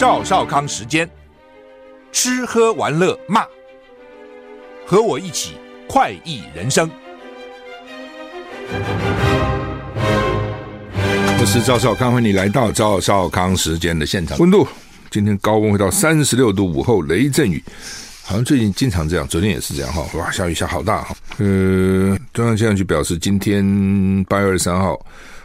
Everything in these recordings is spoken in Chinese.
赵少康时间，吃喝玩乐骂，和我一起快意人生。我是赵少康，欢迎你来到赵少康时间的现场。温度今天高温会到三十六度，午后雷阵雨，好像最近经常这样，昨天也是这样哈，哇，下雨下好大哈。呃，中央气象局表示，今天八月二十三号。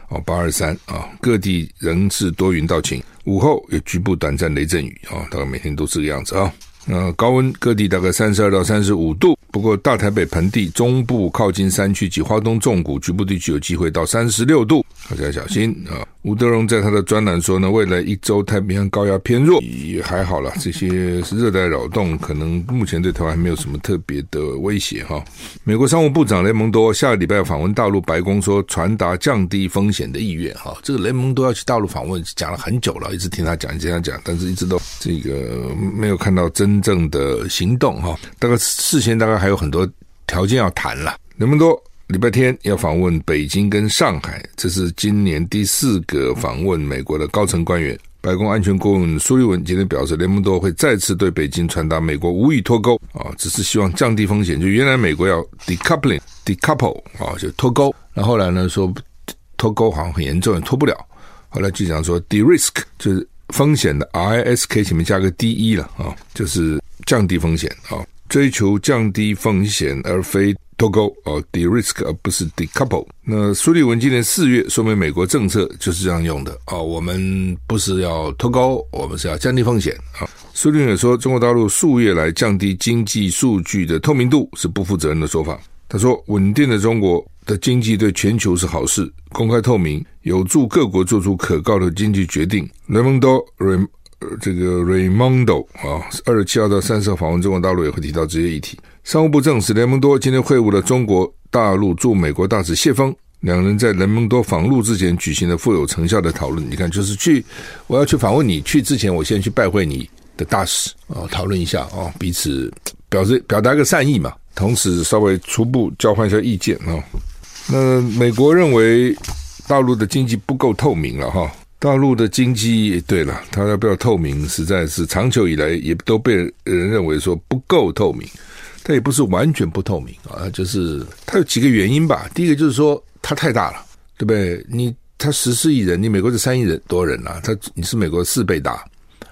哦，八二三啊，各地仍是多云到晴，午后有局部短暂雷阵雨啊，大概每天都这个样子啊。那高温各地大概三十二到三十五度，不过大台北盆地、中部靠近山区及花东纵谷局部地区有机会到三十六度，大家小心啊。吴德荣在他的专栏说呢，未来一周太平洋高压偏弱，也还好了。这些是热带扰动，可能目前对台湾还没有什么特别的威胁哈。美国商务部长雷蒙多下个礼拜访问大陆，白宫说传达降低风险的意愿哈。这个雷蒙多要去大陆访问，讲了很久了，一直听他讲，听他讲，但是一直都这个没有看到真正的行动哈。大概事先大概还有很多条件要谈了，雷蒙多。礼拜天要访问北京跟上海，这是今年第四个访问美国的高层官员。白宫安全顾问苏利文今天表示，雷蒙多会再次对北京传达美国无意脱钩啊，只是希望降低风险。就原来美国要 decoupling、decouple 啊，就脱钩。那后来呢说脱钩好像很严重，也脱不了。后来就讲说 de-risk 就是风险的 risk 前面加个 de 了啊，就是降低风险啊，追求降低风险而非。脱钩哦，de-risk 而不是 decouple。那苏利文今年四月说明美国政策就是这样用的哦，我们不是要脱钩，我们是要降低风险啊。苏利文也说，中国大陆数月来降低经济数据的透明度是不负责任的说法。他说，稳定的中国的经济对全球是好事，公开透明有助各国做出可靠的经济决定。雷蒙多这个 Raimondo 啊，二十七号到三十号访问中国大陆也会提到这些议题。商务部证实，雷蒙多今天会晤了中国大陆驻美国大使谢锋，两人在雷蒙多访陆之前举行了富有成效的讨论。你看，就是去我要去访问你，去之前我先去拜会你的大使啊，讨论一下啊，彼此表示表达个善意嘛，同时稍微初步交换一下意见啊。那美国认为大陆的经济不够透明了哈，大陆的经济对了，它要不要透明，实在是长久以来也都被人认为说不够透明。它也不是完全不透明啊，就是它有几个原因吧。第一个就是说它太大了，对不对？你它十四亿人，你美国是三亿人多人啊，它你是美国四倍大，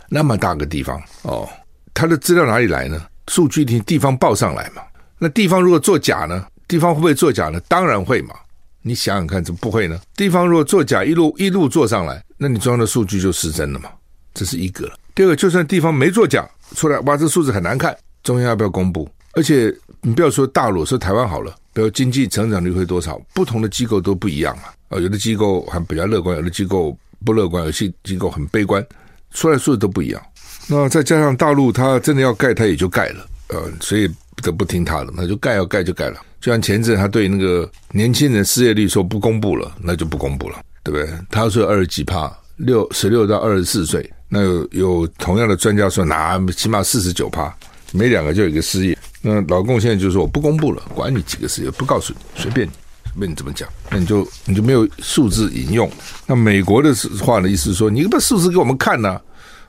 那么大个地方哦，它的资料哪里来呢？数据听地方报上来嘛。那地方如果作假呢？地方会不会作假呢？当然会嘛。你想想看，怎么不会呢？地方如果作假一路一路做上来，那你中央的数据就失真了嘛。这是一个。第二个，就算地方没作假出来，哇，这数字很难看，中央要不要公布？而且你不要说大陆，说台湾好了，比如经济成长率会多少？不同的机构都不一样啊。啊，有的机构还比较乐观，有的机构不乐观，有些机构很悲观，出来数字都不一样。那再加上大陆，它真的要盖，它也就盖了，呃，所以都不听他的，那就盖要盖就盖了。就像前阵他对那个年轻人失业率说不公布了，那就不公布了，对不对？他说二十几趴，六十六到二十四岁，那有有同样的专家说，哪起码四十九趴，每两个就有一个失业。那老共现在就说我不公布了，管你几个失业，不告诉你，随便你，随便你怎么讲，那你就你就没有数字引用。那美国的话的意思说，你把数字给我们看呢、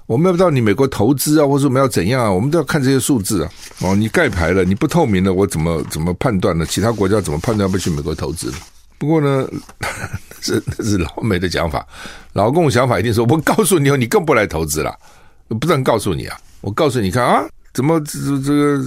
我们要不到你美国投资啊，或者我们要怎样啊，我们都要看这些数字啊。哦，你盖牌了，你不透明了，我怎么怎么判断呢？其他国家怎么判断不去美国投资？不过呢，这是，是老美的讲法，老共想法一定说，我告诉你哦，你更不来投资了，不能告诉你啊，我告诉你看啊，怎么这这个。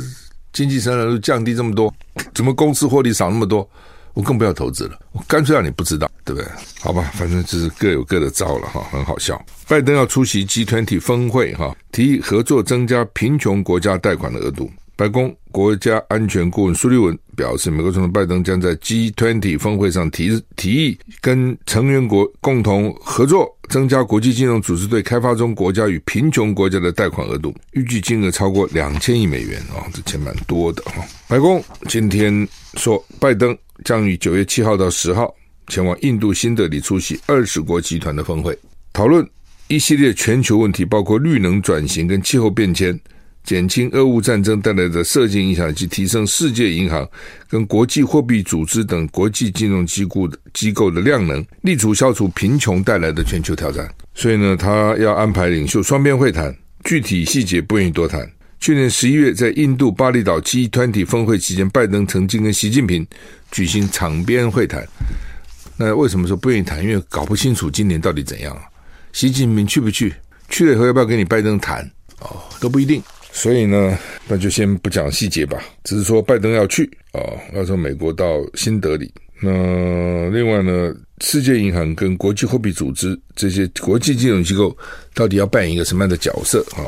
经济增长率降低这么多，怎么公司获利少那么多？我更不要投资了，我干脆让你不知道，对不对？好吧，反正就是各有各的招了哈，很好笑。拜登要出席 G20 峰会哈，提议合作增加贫穷国家贷款的额度。白宫国家安全顾问苏利文表示，美国总统拜登将在 G20 峰会上提提议，跟成员国共同合作，增加国际金融组织对开发中国家与贫穷国家的贷款额度，预计金额超过两千亿美元啊，这钱蛮多的哈。白宫今天说，拜登将于九月七号到十号前往印度新德里出席二十国集团的峰会，讨论一系列全球问题，包括绿能转型跟气候变迁。减轻俄乌战争带来的社经影响，以及提升世界银行跟国际货币组织等国际金融机构的机构的量能，力图消除贫穷带来的全球挑战。所以呢，他要安排领袖双边会谈，具体细节不愿意多谈。去年十一月，在印度巴厘岛 G20 峰会期间，拜登曾经跟习近平举行场边会谈。那为什么说不愿意谈？因为搞不清楚今年到底怎样啊？习近平去不去？去了以后要不要跟你拜登谈？哦，都不一定。所以呢，那就先不讲细节吧。只是说拜登要去哦，要从美国到新德里。那另外呢，世界银行跟国际货币组织这些国际金融机构到底要扮演一个什么样的角色啊？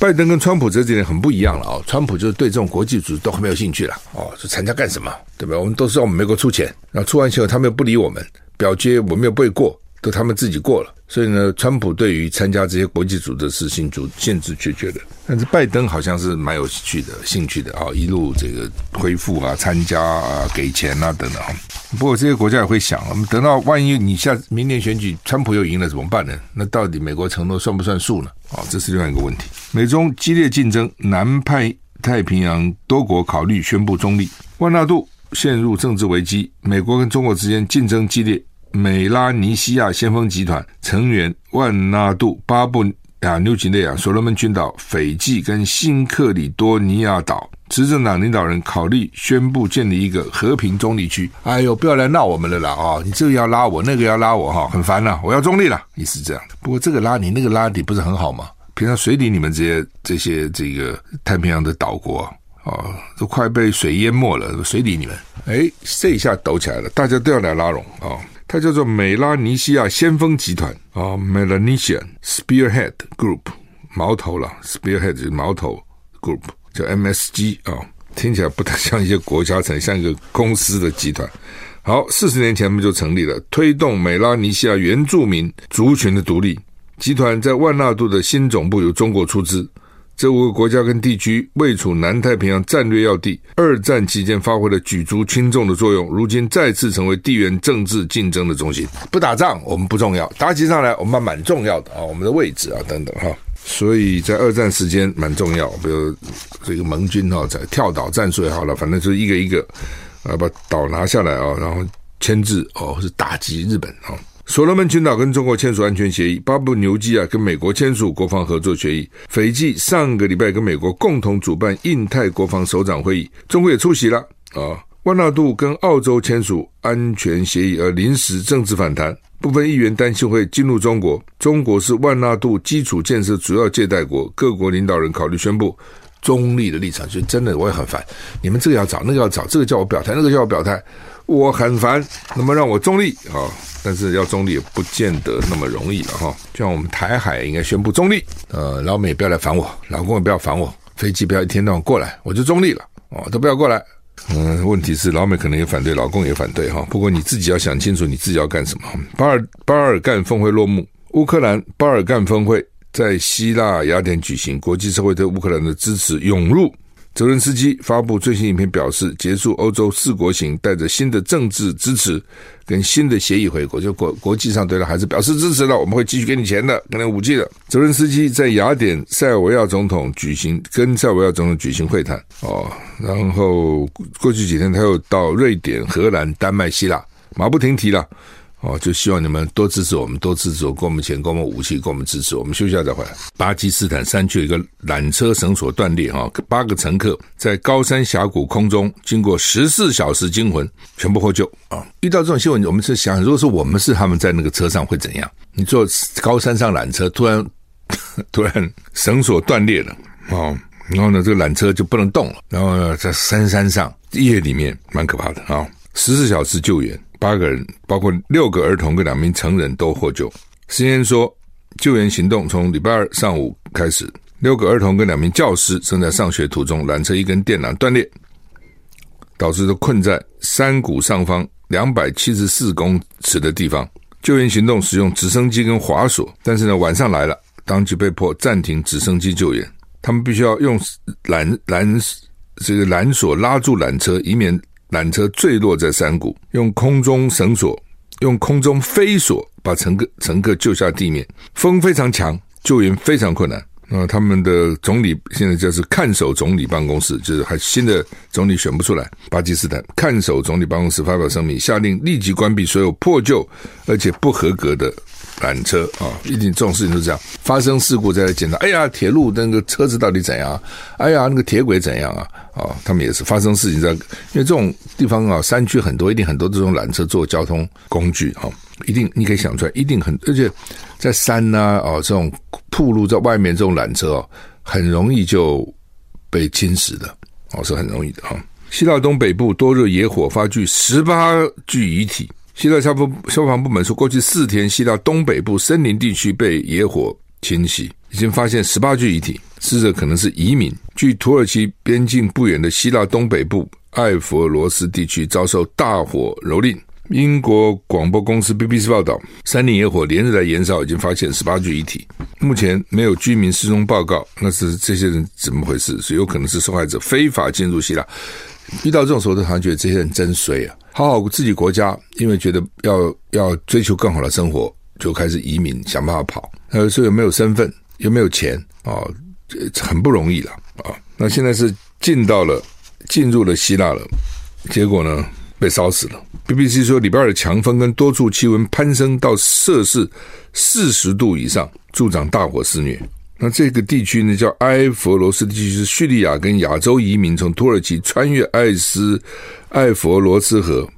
拜登跟川普这几年很不一样了啊。川普就是对这种国际组织都很没有兴趣了哦，就参加干什么？对吧？我们都是让我们美国出钱，然后出完钱后他们又不理我们，表决我们又不会过。都他们自己过了，所以呢，川普对于参加这些国际组织的事情就限制决绝的。但是拜登好像是蛮有趣的、兴趣的啊，一路这个恢复啊、参加啊、给钱啊等等。不过这些国家也会想，我们等到万一你下明年选举川普又赢了怎么办呢？那到底美国承诺算不算数呢？啊，这是另外一个问题。美中激烈竞争，南派太平洋多国考虑宣布中立，万纳度陷入政治危机，美国跟中国之间竞争激烈。美拉尼西亚先锋集团成员万纳杜、巴布亚纽几内亚、所罗门群岛、斐济跟新克里多尼亚岛执政党领导人考虑宣布建立一个和平中立区。哎呦，不要来闹我们了啦！啊，你这个要拉我，那个要拉我，哈，很烦呐！我要中立了，意思这样。不过这个拉你，那个拉你，不是很好吗？平常水底你们这些这些这个太平洋的岛国啊，都快被水淹没了，水底你们，哎，这一下抖起来了，大家都要来拉拢啊！它叫做美拉尼西亚先锋集团啊，Melanesian Spearhead Group，矛头了，Spearhead 就是矛头 Group，叫 MSG 啊，听起来不太像一些国家，才像一个公司的集团。好，四十年前我们就成立了，推动美拉尼西亚原住民族群的独立。集团在万纳度的新总部由中国出资。这五个国家跟地区位处南太平洋战略要地，二战期间发挥了举足轻重的作用，如今再次成为地缘政治竞争的中心。不打仗我们不重要，打起仗来我们蛮重要的啊，我们的位置啊等等哈。所以在二战时间蛮重要，比如这个盟军哈在跳岛战术也好了，反正就是一个一个啊把岛拿下来啊，然后牵制哦是打击日本啊。所罗门群岛跟中国签署安全协议，巴布纽基亚跟美国签署国防合作协议，斐济上个礼拜跟美国共同主办印太国防首长会议，中国也出席了啊。万纳度跟澳洲签署安全协议而临时政治反弹，部分议员担心会进入中国。中国是万纳度基础建设主要借贷国，各国领导人考虑宣布中立的立场，所以真的我也很烦，你们这个要找，那个要找，这个叫我表态，那个叫我表态。我很烦，那么让我中立啊，但是要中立也不见得那么容易了哈。就像我们台海应该宣布中立，呃，老美不要来烦我，老公也不要烦我，飞机不要一天到晚过来，我就中立了哦，都不要过来。嗯，问题是老美可能也反对，老公也反对哈。不过你自己要想清楚，你自己要干什么。巴尔巴尔干峰会落幕，乌克兰巴尔干峰会在希腊雅典举行，国际社会对乌克兰的支持涌入。泽伦斯基发布最新影片，表示结束欧洲四国行，带着新的政治支持跟新的协议回国，就国国际上对他还是表示支持了。我们会继续给你钱的，给你武器的。泽伦斯基在雅典塞尔维亚总统举行跟塞尔维亚总统举行会谈哦，然后过去几天他又到瑞典、荷兰、丹麦、希腊，马不停蹄了。哦，就希望你们多支持我们，多支持我，给我们钱，给我们武器，给我们支持。我们休息一下再回来。巴基斯坦山区有一个缆车绳索断裂，哈，八个乘客在高山峡谷空中经过十四小时惊魂，全部获救啊！遇到这种新闻，我们是想，如果是我们是他们在那个车上会怎样？你坐高山上缆车，突然 突然绳索断裂了，哦，然后呢，这个缆车就不能动了，然后呢，在深山上夜里面蛮可怕的啊，十四小时救援。八个人，包括六个儿童跟两名成人都获救。CNN 说，救援行动从礼拜二上午开始，六个儿童跟两名教师正在上学途中，缆车一根电缆断裂，导致困在山谷上方两百七十四公尺的地方。救援行动使用直升机跟滑索，但是呢，晚上来了，当局被迫暂停直升机救援，他们必须要用缆缆这个缆索拉住缆车，以免。缆车坠落在山谷，用空中绳索、用空中飞索把乘客乘客救下地面。风非常强，救援非常困难。那他们的总理现在就是看守总理办公室，就是还新的总理选不出来。巴基斯坦看守总理办公室发表声明，下令立即关闭所有破旧而且不合格的缆车啊！一定这种事情都这样，发生事故再来检查。哎呀，铁路那个车子到底怎样？哎呀，那个铁轨怎样啊？啊，他们也是发生事情在，因为这种地方啊，山区很多，一定很多这种缆车做交通工具啊，一定你可以想出来，一定很，而且在山呐啊，这种铺路在外面这种缆车哦，很容易就被侵蚀的哦，是很容易的哈。希腊东北部多日野火发具十八具遗体。希腊消防消防部门说，过去四天，希腊东北部森林地区被野火侵袭，已经发现十八具遗体，死者可能是移民。距土耳其边境不远的希腊东北部艾佛罗斯地区遭受大火蹂躏。英国广播公司 BBC 报道，山林野火连日来延烧，已经发现十八具遗体，目前没有居民失踪报告。那是这些人怎么回事？是有可能是受害者非法进入希腊。遇到这种时候，都好像觉得这些人真衰啊！好好自己国家，因为觉得要要追求更好的生活，就开始移民，想办法跑。呃，所以没有身份，有没有钱啊？很不容易了啊！那现在是进到了，进入了希腊了，结果呢，被烧死了。BBC 说，礼拜二的强风跟多处气温攀升到摄氏四十度以上，助长大火肆虐。那这个地区呢，叫埃佛罗斯地区，是叙利亚跟亚洲移民从土耳其穿越艾斯艾佛罗斯河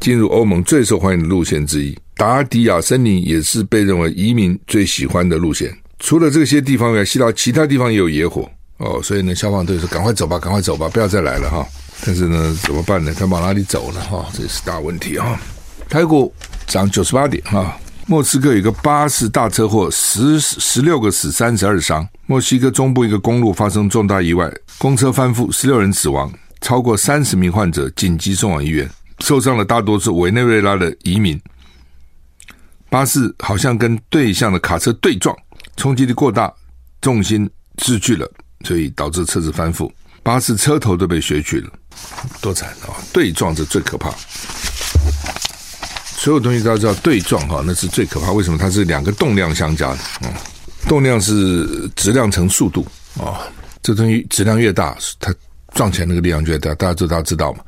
进入欧盟最受欢迎的路线之一。达迪亚森林也是被认为移民最喜欢的路线。除了这些地方外，希腊其他地方也有野火哦，所以呢，消防队说：“赶快走吧，赶快走吧，不要再来了哈。”但是呢，怎么办呢？他往哪里走呢？哈，这是大问题啊！台股涨九十八点哈。莫斯科有一个巴士大车祸，十十六个死，三十二伤。墨西哥中部一个公路发生重大意外，公车翻覆，十六人死亡，超过三十名患者紧急送往医院。受伤的大多是委内瑞拉的移民。巴士好像跟对向的卡车对撞，冲击力过大，重心失去了，所以导致车子翻覆，巴士车头都被削去了，多惨啊！对撞是最可怕。所有东西都要知道对撞哈，那是最可怕。为什么？它是两个动量相加的啊？动量是质量乘速度啊。这东西质量越大，它撞起来那个力量就越大。大家知道知道嘛？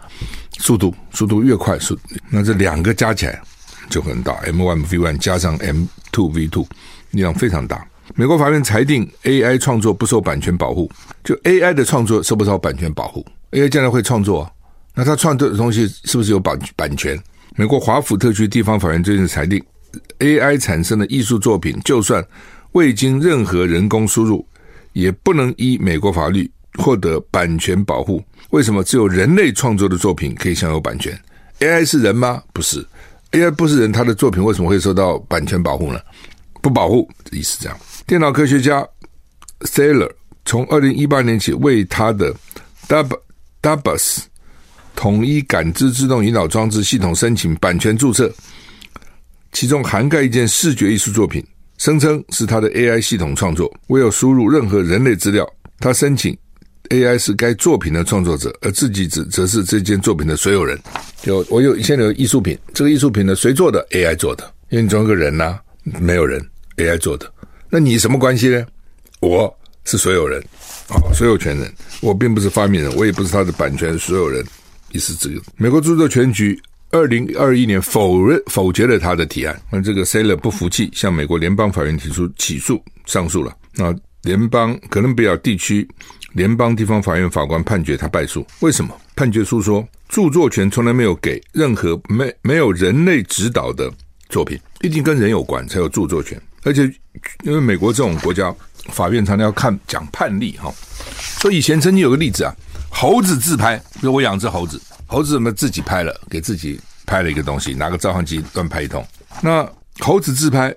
速度速度越快，速那这两个加起来就很大。M one V one 加上 M two V two，力量非常大。美国法院裁定 AI 创作不受版权保护，就 AI 的创作受不受版权保护？AI 将来会创作，那他创作的东西是不是有版版权？美国华府特区地方法院最近裁定，AI 产生的艺术作品，就算未经任何人工输入，也不能依美国法律获得版权保护。为什么只有人类创作的作品可以享有版权？AI 是人吗？不是，AI 不是人，他的作品为什么会受到版权保护呢？不保护，意思这样。电脑科学家 Thaler 从二零一八年起为他的 Dub Dubus 统一感知自动引导装置系统申请版权注册，其中涵盖一件视觉艺术作品，声称是他的 AI 系统创作，未有输入任何人类资料。他申请 AI 是该作品的创作者，而自己则则是这件作品的所有人。就我有现在有艺术品，这个艺术品呢，谁做的？AI 做的，因为你总有个人呐、没有人，AI 做的。那你什么关系呢？我是所有人啊，所有权人，我并不是发明人，我也不是他的版权所有人。意思这个，美国著作权局二零二一年否认否决了他的提案，那这个 Saylor 不服气，向美国联邦法院提出起诉，上诉了。那联邦哥伦比亚地区联邦地方法院法官判决他败诉，为什么？判决书说，著作权从来没有给任何没没有人类指导的作品，一定跟人有关才有著作权，而且因为美国这种国家法院常常要看讲判例哈，所以以前曾经有个例子啊。猴子自拍，比如我养只猴子，猴子怎么自己拍了，给自己拍了一个东西，拿个照相机乱拍一通。那猴子自拍，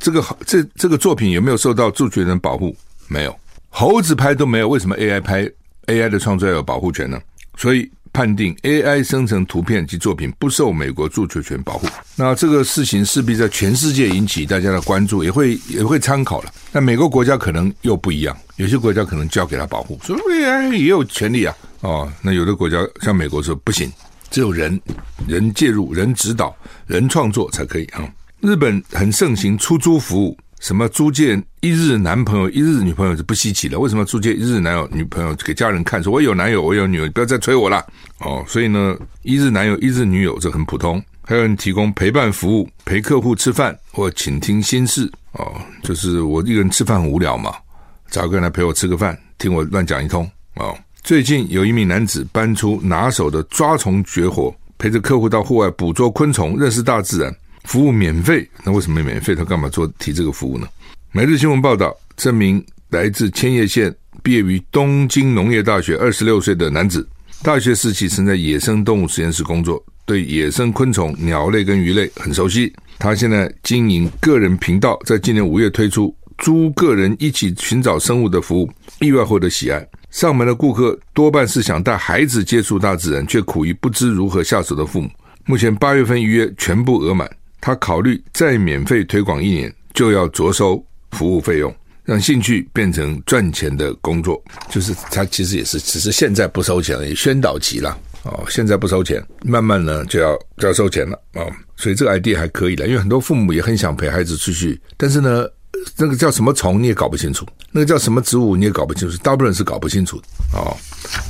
这个这这个作品有没有受到著作权人保护？没有，猴子拍都没有，为什么 AI 拍 AI 的创作要有保护权呢？所以。判定 AI 生成图片及作品不受美国著作权保护，那这个事情势必在全世界引起大家的关注，也会也会参考了。那每个国家可能又不一样，有些国家可能交给他保护，说 AI 也有权利啊。哦，那有的国家像美国说不行，只有人人介入、人指导、人创作才可以啊。日本很盛行出租服务，什么租借一日男朋友、一日女朋友是不稀奇的，为什么租借一日男友、女朋友给家人看，说我有男友、我有女友，不要再催我了哦。所以呢，一日男友、一日女友这很普通。还有人提供陪伴服务，陪客户吃饭或倾听心事哦，就是我一个人吃饭很无聊嘛，找个人来陪我吃个饭，听我乱讲一通哦。最近有一名男子搬出拿手的抓虫绝活，陪着客户到户外捕捉昆虫，认识大自然。服务免费，那为什么免费？他干嘛做提这个服务呢？每日新闻报道，这名来自千叶县、毕业于东京农业大学、二十六岁的男子，大学时期曾在野生动物实验室工作，对野生昆虫、鸟类跟鱼类很熟悉。他现在经营个人频道，在今年五月推出租个人一起寻找生物的服务，意外获得喜爱。上门的顾客多半是想带孩子接触大自然，却苦于不知如何下手的父母。目前八月份预约全部额满。他考虑再免费推广一年，就要酌收服务费用，让兴趣变成赚钱的工作。就是他其实也是，只是现在不收钱而已，宣导期了哦。现在不收钱，慢慢呢就要就要收钱了啊、哦。所以这个 idea 还可以了，因为很多父母也很想陪孩子出去，但是呢，那个叫什么虫你也搞不清楚，那个叫什么植物你也搞不清楚，大部分人是搞不清楚的哦。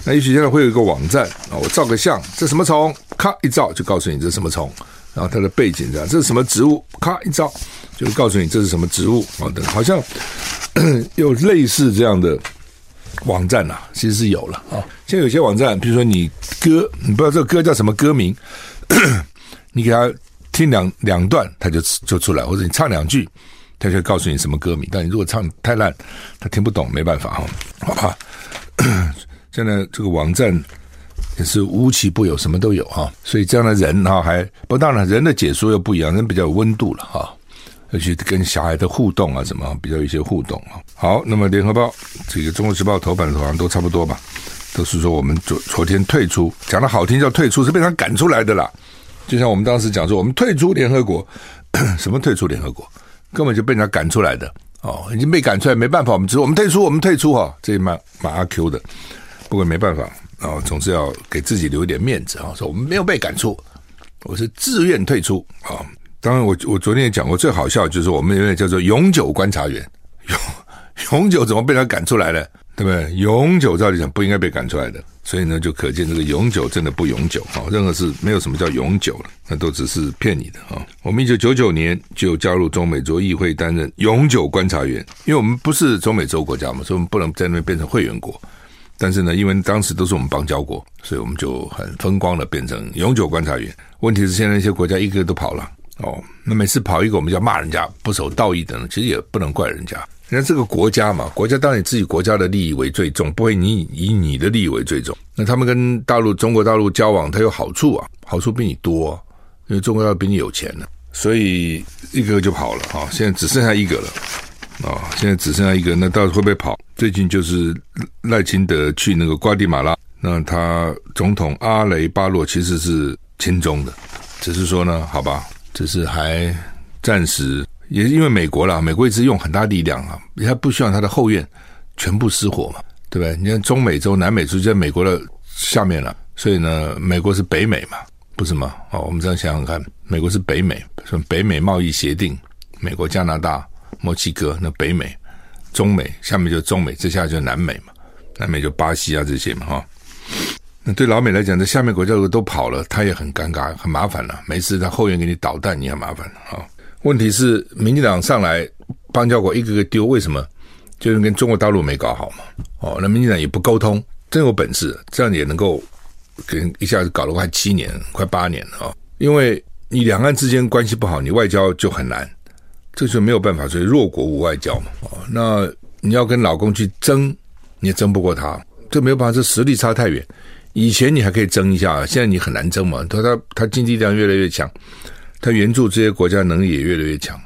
那也许现在会有一个网站啊、哦，我照个相，这什么虫？咔一照就告诉你这什么虫。然后它的背景这样，这是什么植物？咔一照，就告诉你这是什么植物啊？等好像 有类似这样的网站呐、啊，其实是有了啊。现在有些网站，比如说你歌，你不知道这个歌叫什么歌名，你给他听两两段，他就就出来；或者你唱两句，他就告诉你什么歌名。但你如果唱太烂，他听不懂，没办法哈。好吧，现在这个网站。是无奇不有，什么都有哈，所以这样的人哈，还不当然人的解说又不一样，人比较有温度了哈，而且跟小孩的互动啊，什么比较有一些互动啊。好，那么联合报这个中国时报头版的头像都差不多吧，都是说我们昨昨天退出，讲的好听叫退出，是被他赶出来的啦。就像我们当时讲说，我们退出联合国，什么退出联合国，根本就被人家赶出来的哦，已经被赶出来，没办法，我们只我们退出，我们退出哈，这蛮蛮阿 Q 的，不过没办法。啊、总是要给自己留一点面子啊！说我们没有被赶出，我是自愿退出啊、当然我，我昨天也讲过，最好笑就是我们有点叫做永久观察员，永 永久怎么被他赶出来了？对不对？永久照理讲不应该被赶出来的，所以呢，就可见这个永久真的不永久啊、任何事没有什么叫永久了，那都只是骗你的啊、我们一九九九年就加入中美洲议会担任永久观察员，因为我们不是中美洲国家嘛，所以我们不能在那边变成会员国。但是呢，因为当时都是我们邦交国，所以我们就很风光的变成永久观察员。问题是现在那些国家一个个都跑了哦，那每次跑一个，我们就要骂人家不守道义的呢。其实也不能怪人家，人家这个国家嘛，国家当然以自己国家的利益为最重，不会你以你的利益为最重。那他们跟大陆、中国大陆交往，它有好处啊，好处比你多，因为中国大陆比你有钱呢，所以一个个就跑了啊。现在只剩下一个了。哦，现在只剩下一个，那到底会不会跑？最近就是赖清德去那个瓜地马拉，那他总统阿雷巴洛其实是亲中的，只是说呢，好吧，只是还暂时，也因为美国啦，美国一直用很大力量啊，他不希望他的后院全部失火嘛，对不对？你看中美洲、南美洲就在美国的下面了，所以呢，美国是北美嘛，不是吗？哦，我们这样想想看，美国是北美，什么北美贸易协定，美国、加拿大。墨西哥，那北美、中美，下面就中美，这下就南美嘛，南美就巴西啊这些嘛哈。那对老美来讲，这下面国家如果都跑了，他也很尴尬，很麻烦了。每次他后援给你导弹，你很麻烦啊。问题是，民进党上来邦交国一个个丢，为什么？就是跟中国大陆没搞好嘛。哦，那民进党也不沟通，真有本事，这样也能够跟一下子搞了快七年、快八年了啊。因为你两岸之间关系不好，你外交就很难。这就没有办法，所以弱国无外交嘛。哦，那你要跟老公去争，你也争不过他，这没有办法，这实力差太远。以前你还可以争一下，现在你很难争嘛。他他他经济量越来越强，他援助这些国家能力也越来越强。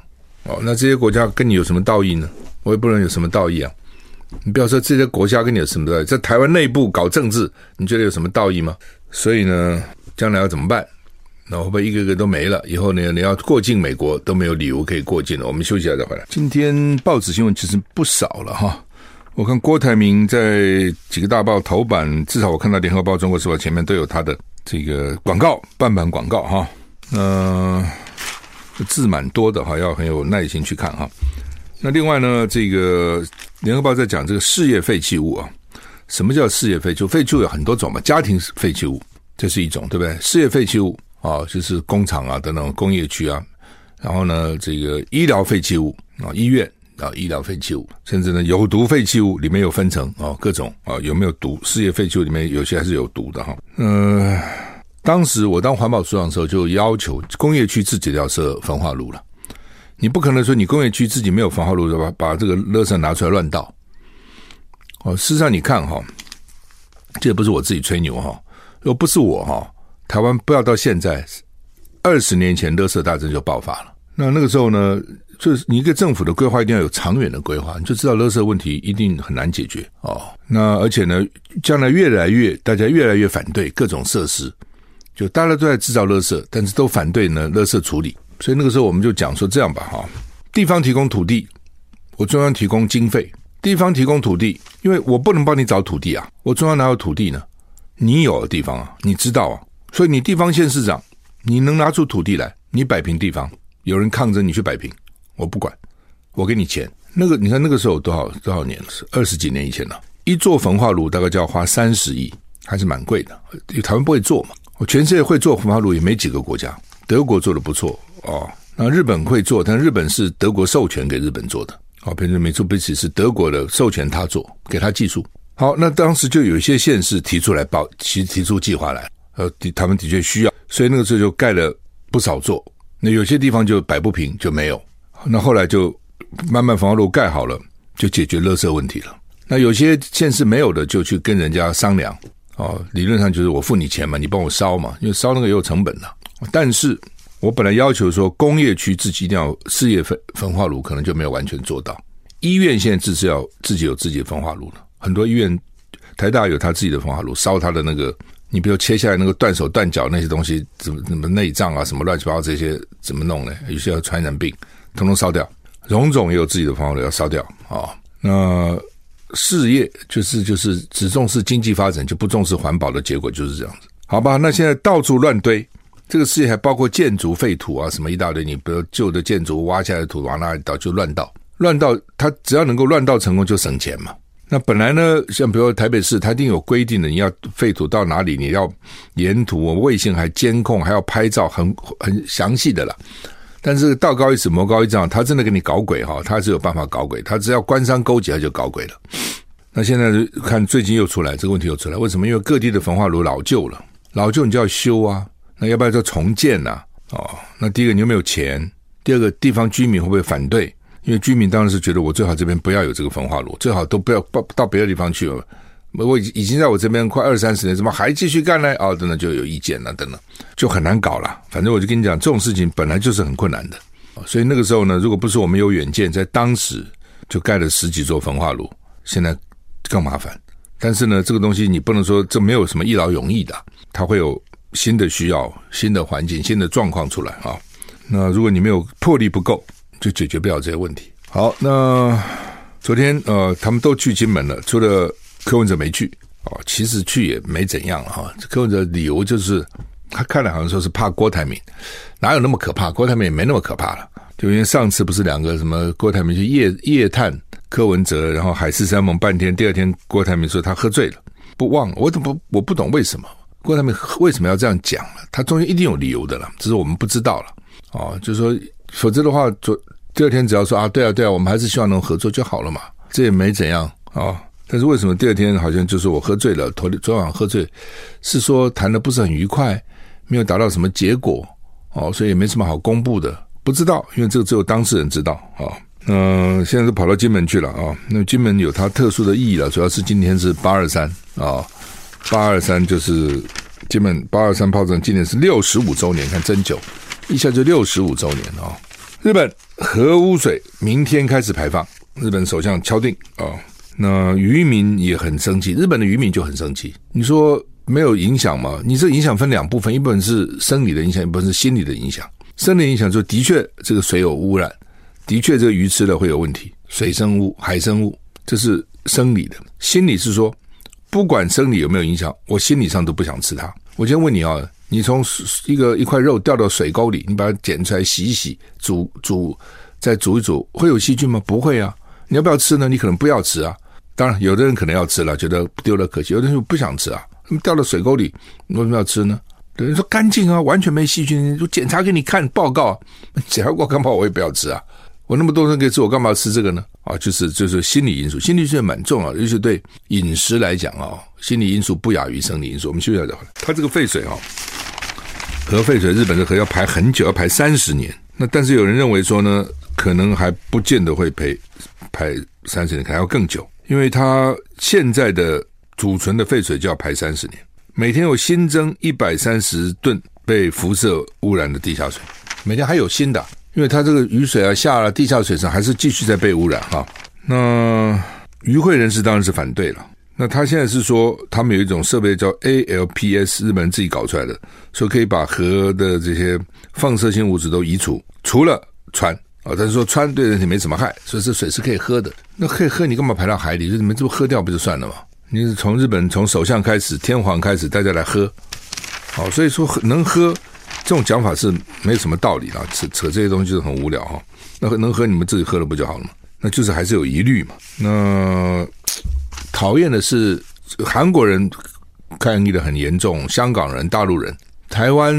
哦，那这些国家跟你有什么道义呢？我也不能有什么道义啊。你不要说这些国家跟你有什么道义，在台湾内部搞政治，你觉得有什么道义吗？所以呢，将来要怎么办？那会不会一个个都没了？以后呢，你要过境美国都没有理由可以过境了。我们休息一下再回来。今天报纸新闻其实不少了哈。我看郭台铭在几个大报头版，至少我看到《联合报》《中国时报》前面都有他的这个广告，半版广告哈。嗯、呃，字蛮多的哈，要很有耐心去看哈。那另外呢，这个联合报在讲这个事业废弃物啊，什么叫事业废弃物？废弃物有很多种嘛，家庭废弃物这是一种，对不对？事业废弃物啊，就是工厂啊等等工业区啊，然后呢，这个医疗废弃物啊，医院。啊，医疗废弃物，甚至呢有毒废弃物里面有分层啊，各种啊有没有毒？事业废弃物里面有些还是有毒的哈。嗯、当时我当环保署长的时候，就要求工业区自己要设焚化炉了。你不可能说你工业区自己没有焚化炉，对吧？把这个垃圾拿出来乱倒。哦，事实上你看哈，这也不是我自己吹牛哈，又不是我哈，台湾不要到现在二十年前垃圾大战就爆发了。那那个时候呢？就是你一个政府的规划一定要有长远的规划，你就知道垃圾问题一定很难解决哦。那而且呢，将来越来越大家越来越反对各种设施，就大家都在制造垃圾，但是都反对呢垃圾处理。所以那个时候我们就讲说这样吧，哈，地方提供土地，我中央提供经费。地方提供土地，因为我不能帮你找土地啊，我中央哪有土地呢？你有的地方啊，你知道啊，所以你地方县市长，你能拿出土地来，你摆平地方，有人抗争你去摆平。我不管，我给你钱。那个你看那个时候多少多少年了？是二十几年以前了。一座焚化炉大概就要花三十亿，还是蛮贵的。台湾不会做嘛，我全世界会做焚化炉也没几个国家。德国做的不错哦，那日本会做，但日本是德国授权给日本做的。哦，比如美术比起是德国的授权他做，给他技术。好，那当时就有一些县市提出来报，其实提出计划来，呃，他们的确需要，所以那个时候就盖了不少座。那有些地方就摆不平，就没有。那后来就慢慢焚化炉盖好了，就解决垃圾问题了。那有些县市没有的，就去跟人家商量哦。理论上就是我付你钱嘛，你帮我烧嘛，因为烧那个也有成本的。但是我本来要求说工业区自己一定要事业焚焚化炉，可能就没有完全做到。医院现在自是要自己有自己的焚化炉了，很多医院，台大有他自己的焚化炉，烧他的那个，你比如切下来那个断手断脚那些东西，怎么怎么内脏啊，什么乱七八糟这些怎么弄呢？有些要传染病。统统烧掉，荣总也有自己的方法要烧掉啊、哦。那事业就是就是只重视经济发展，就不重视环保的结果就是这样子，好吧？那现在到处乱堆，这个事业还包括建筑废土啊，什么一大堆。你比如旧的建筑挖下来的土往那里倒，就乱倒，乱倒。它只要能够乱倒成功，就省钱嘛。那本来呢，像比如台北市，它一定有规定的，你要废土到哪里，你要沿途卫星还监控，还要拍照，很很详细的了。但是道高一尺，魔高一丈，他真的给你搞鬼哈，他是有办法搞鬼，他只要官商勾结，他就搞鬼了。那现在看最近又出来这个问题又出来，为什么？因为各地的焚化炉老旧了，老旧你就要修啊，那要不要就重建呐？哦，那第一个你有没有钱？第二个地方居民会不会反对？因为居民当然是觉得我最好这边不要有这个焚化炉，最好都不要到到别的地方去了。我已已经在我这边快二三十年，怎么还继续干呢？哦，等等就有意见了，等等就很难搞了。反正我就跟你讲，这种事情本来就是很困难的。所以那个时候呢，如果不是我们有远见，在当时就盖了十几座焚化炉，现在更麻烦。但是呢，这个东西你不能说这没有什么一劳永逸的，它会有新的需要、新的环境、新的状况出来啊。那如果你没有魄力不够，就解决不了这些问题。好，那昨天呃，他们都去金门了，除了。柯文哲没去哦，其实去也没怎样哈。柯文哲理由就是他看来好像说是怕郭台铭，哪有那么可怕？郭台铭也没那么可怕了。就因为上次不是两个什么郭台铭去夜夜探柯文哲，然后海誓山盟半天，第二天郭台铭说他喝醉了，不忘了。我怎么我不懂为什么郭台铭为什么要这样讲了？他中间一定有理由的了，只是我们不知道了哦。就是说，否则的话，昨第二天只要说啊，对啊对啊，我们还是希望能合作就好了嘛，这也没怎样啊。但是为什么第二天好像就是我喝醉了？昨昨晚喝醉，是说谈的不是很愉快，没有达到什么结果哦，所以也没什么好公布的，不知道，因为这个只有当事人知道啊。嗯、现在都跑到金门去了啊。那金门有它特殊的意义了，主要是今天是八二三啊，八二三就是金门八二三炮战，今年是六十五周年，看真久，一下就六十五周年啊。日本核污水明天开始排放，日本首相敲定啊。那渔民也很生气，日本的渔民就很生气。你说没有影响吗？你这影响分两部分，一部分是生理的影响，一部分是心理的影响。生理影响就的确这个水有污染，的确这个鱼吃了会有问题，水生物、海生物，这是生理的。心理是说，不管生理有没有影响，我心理上都不想吃它。我先问你啊，你从一个一块肉掉到水沟里，你把它捡出来洗一洗，煮煮。再煮一煮，会有细菌吗？不会啊。你要不要吃呢？你可能不要吃啊。当然，有的人可能要吃了，觉得丢了可惜；有的人不想吃啊，那么掉到水沟里，为什么要吃呢？有人说干净啊，完全没细菌，就检查给你看报告，检查过干嘛？我也不要吃啊。我那么多人可以吃，我干嘛要吃这个呢？啊，就是就是心理因素，心理因素也蛮重要的，尤其对饮食来讲啊，心理因素不亚于生理因素。我们休息一下，它这个废水啊，核废水，日本的核要排很久，要排三十年。那但是有人认为说呢，可能还不见得会排排三十年，可能要更久，因为它现在的储存的废水就要排三十年，每天有新增一百三十吨被辐射污染的地下水，每天还有新的。因为它这个雨水啊下了地下水上还是继续在被污染哈，那与会人士当然是反对了。那他现在是说他们有一种设备叫 ALPS，日本人自己搞出来的，说可以把核的这些放射性物质都移除，除了氚啊，但是说氚对人体没什么害，所以这水是可以喝的。那可以喝，你干嘛排到海里？就你们这不喝掉不就算了吗？你是从日本从首相开始，天皇开始，大家来喝，好，所以说能喝。这种讲法是没有什么道理的，扯扯这些东西就很无聊哈。那能喝你们自己喝了不就好了吗？那就是还是有疑虑嘛。那讨厌的是韩国人抗议的很严重，香港人、大陆人、台湾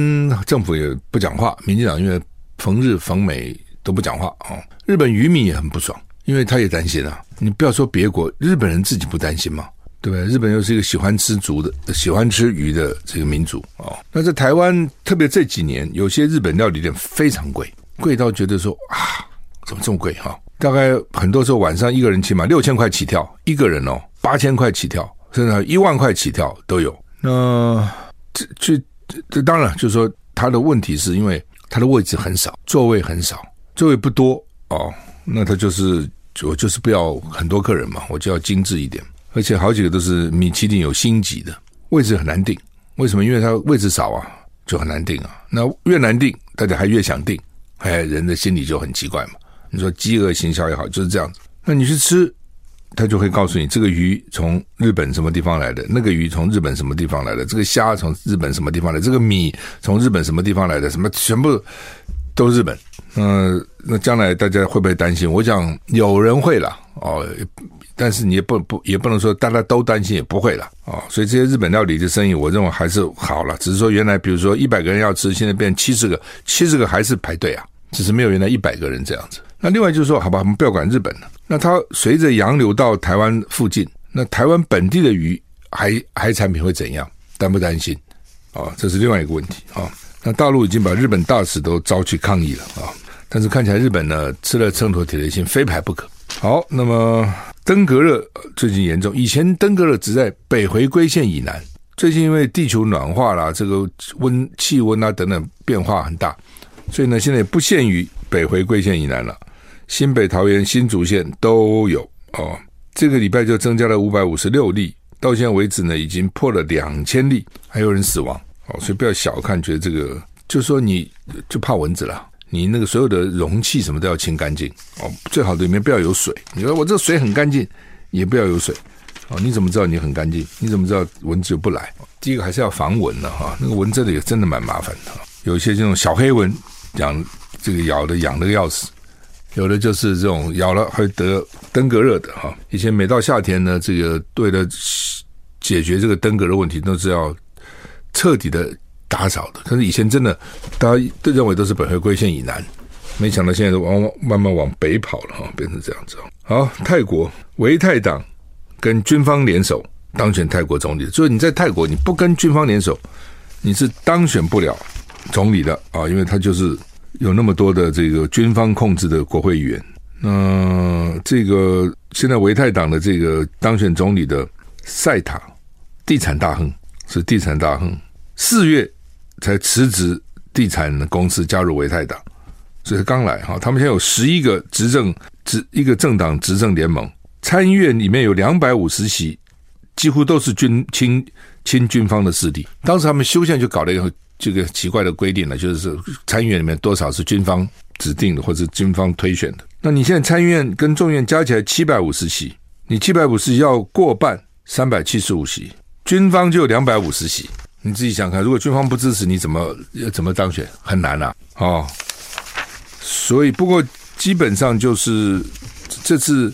政府也不讲话，民进党因为逢日逢美都不讲话啊。日本渔民也很不爽，因为他也担心啊。你不要说别国，日本人自己不担心吗？对不对？日本又是一个喜欢吃竹的、喜欢吃鱼的这个民族哦。那在台湾，特别这几年，有些日本料理店非常贵，贵到觉得说啊，怎么这么贵哈？大概很多时候晚上一个人起码六千块起跳，一个人哦八千块起跳，甚至一万块起跳都有。那这这这当然就是说，他的问题是因为他的位置很少，座位很少，座位不多哦。那他就是我就是不要很多客人嘛，我就要精致一点。而且好几个都是米其林有星级的，位置很难定。为什么？因为它位置少啊，就很难定啊。那越难定，大家还越想定，哎，人的心理就很奇怪嘛。你说饥饿行销也好，就是这样子。那你去吃，他就会告诉你这个鱼从日本什么地方来的，那个鱼从日本什么地方来的，这个虾从日本什么地方来的，这个米从日本什么地方来的，什么全部都日本。嗯、那将来大家会不会担心？我讲有人会了，哦。但是你也不不也不能说大家都担心，也不会了、哦。所以这些日本料理的生意，我认为还是好了。只是说原来比如说一百个人要吃，现在变七十个，七十个还是排队啊，只是没有原来一百个人这样子。那另外就是说，好吧，我们不要管日本了。那它随着洋流到台湾附近，那台湾本地的鱼海海产品会怎样？担不担心？啊、这是另外一个问题啊、那大陆已经把日本大使都召去抗议了啊、但是看起来日本呢，吃了秤砣铁了心，非排不可。好，那么。登革热最近严重，以前登革热只在北回归线以南，最近因为地球暖化啦，这个温气温啊等等变化很大，所以呢，现在也不限于北回归线以南了，新北桃园新竹县都有哦。这个礼拜就增加了五百五十六例，到现在为止呢，已经破了两千例，还有人死亡哦。所以不要小看，觉得这个就说你就怕蚊子了。你那个所有的容器什么都要清干净哦，最好里面不要有水。你说我这水很干净，也不要有水哦。你怎么知道你很干净？你怎么知道蚊子就不来？第一个还是要防蚊的哈。那个蚊子的也真的蛮麻烦的，有一些这种小黑蚊，养这个咬的痒的要死；有的就是这种咬了会得登革热的哈。以前每到夏天呢，这个为了解决这个登革热问题，都是要彻底的。打扫的，可是以前真的，大家都认为都是北回归线以南，没想到现在都往往慢慢往北跑了哈，变成这样子。好，泰国维泰党跟军方联手当选泰国总理，所以你在泰国你不跟军方联手，你是当选不了总理的啊，因为他就是有那么多的这个军方控制的国会议员。那这个现在维泰党的这个当选总理的赛塔地产大亨是地产大亨，四月。才辞职，地产公司加入维泰党，所以刚来哈。他们现在有十一个执政执一个政党执政联盟，参议院里面有两百五十席，几乎都是军亲亲军方的势力。当时他们修宪就搞了一个这个奇怪的规定呢，就是参议院里面多少是军方指定的或者军方推选的。那你现在参议院跟众院加起来七百五十席，你七百五十要过半，三百七十五席，军方就有两百五十席。你自己想看，如果军方不支持，你怎么怎么当选？很难呐、啊，哦。所以，不过基本上就是这次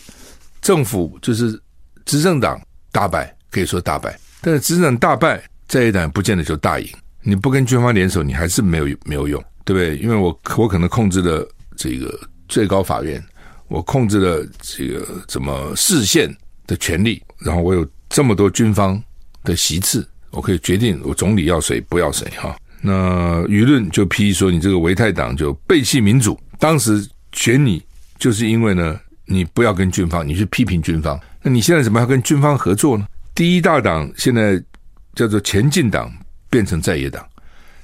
政府就是执政党大败，可以说大败。但是执政党大败，这一党不见得就大赢。你不跟军方联手，你还是没有没有用，对不对？因为我我可能控制了这个最高法院，我控制了这个怎么市县的权利，然后我有这么多军方的席次，我可以决定我总理要谁不要谁哈。那舆论就批说你这个维泰党就背弃民主，当时选你就是因为呢，你不要跟军方，你去批评军方。那你现在怎么要跟军方合作呢？第一大党现在叫做前进党，变成在野党，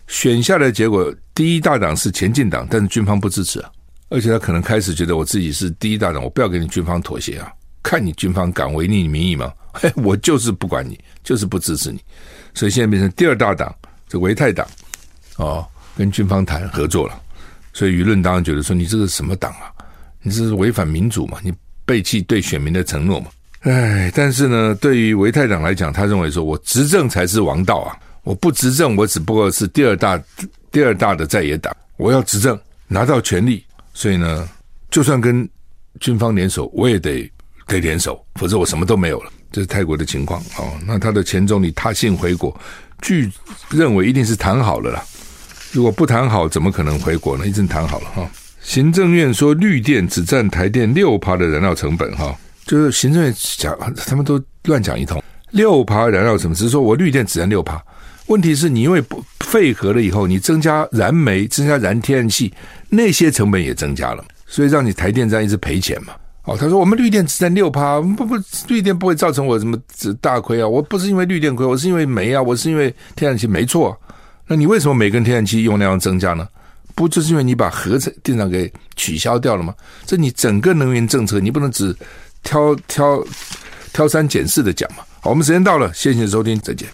选下来结果，第一大党是前进党，但是军方不支持啊，而且他可能开始觉得我自己是第一大党，我不要跟你军方妥协啊，看你军方敢违逆民意吗？嘿，我就是不管你，就是不支持你，所以现在变成第二大党，这维泰党。哦，跟军方谈合作了，所以舆论当然觉得说你这个什么党啊？你这是违反民主嘛？你背弃对选民的承诺嘛？哎，但是呢，对于维泰党来讲，他认为说我执政才是王道啊！我不执政，我只不过是第二大第二大的在野党。我要执政，拿到权力，所以呢，就算跟军方联手，我也得得联手，否则我什么都没有了。这是泰国的情况哦。那他的前总理他信回国，据认为一定是谈好了啦。如果不谈好，怎么可能回国呢？一阵谈好了哈。行政院说绿电只占台电六趴的燃料成本哈，就是行政院讲，他们都乱讲一通。六趴燃料成本只是说我绿电只占六趴，问题是你因为不废核了以后，你增加燃煤、增加燃天然气，那些成本也增加了，所以让你台电站一直赔钱嘛。哦，他说我们绿电只占六趴，不不，绿电不会造成我什么大亏啊，我不是因为绿电亏，我是因为煤啊，我是因为天然气，没错。那你为什么煤跟天然气用量增加呢？不就是因为你把核电厂给取消掉了吗？这你整个能源政策，你不能只挑挑挑三拣四的讲嘛。好，我们时间到了，谢谢收听，再见。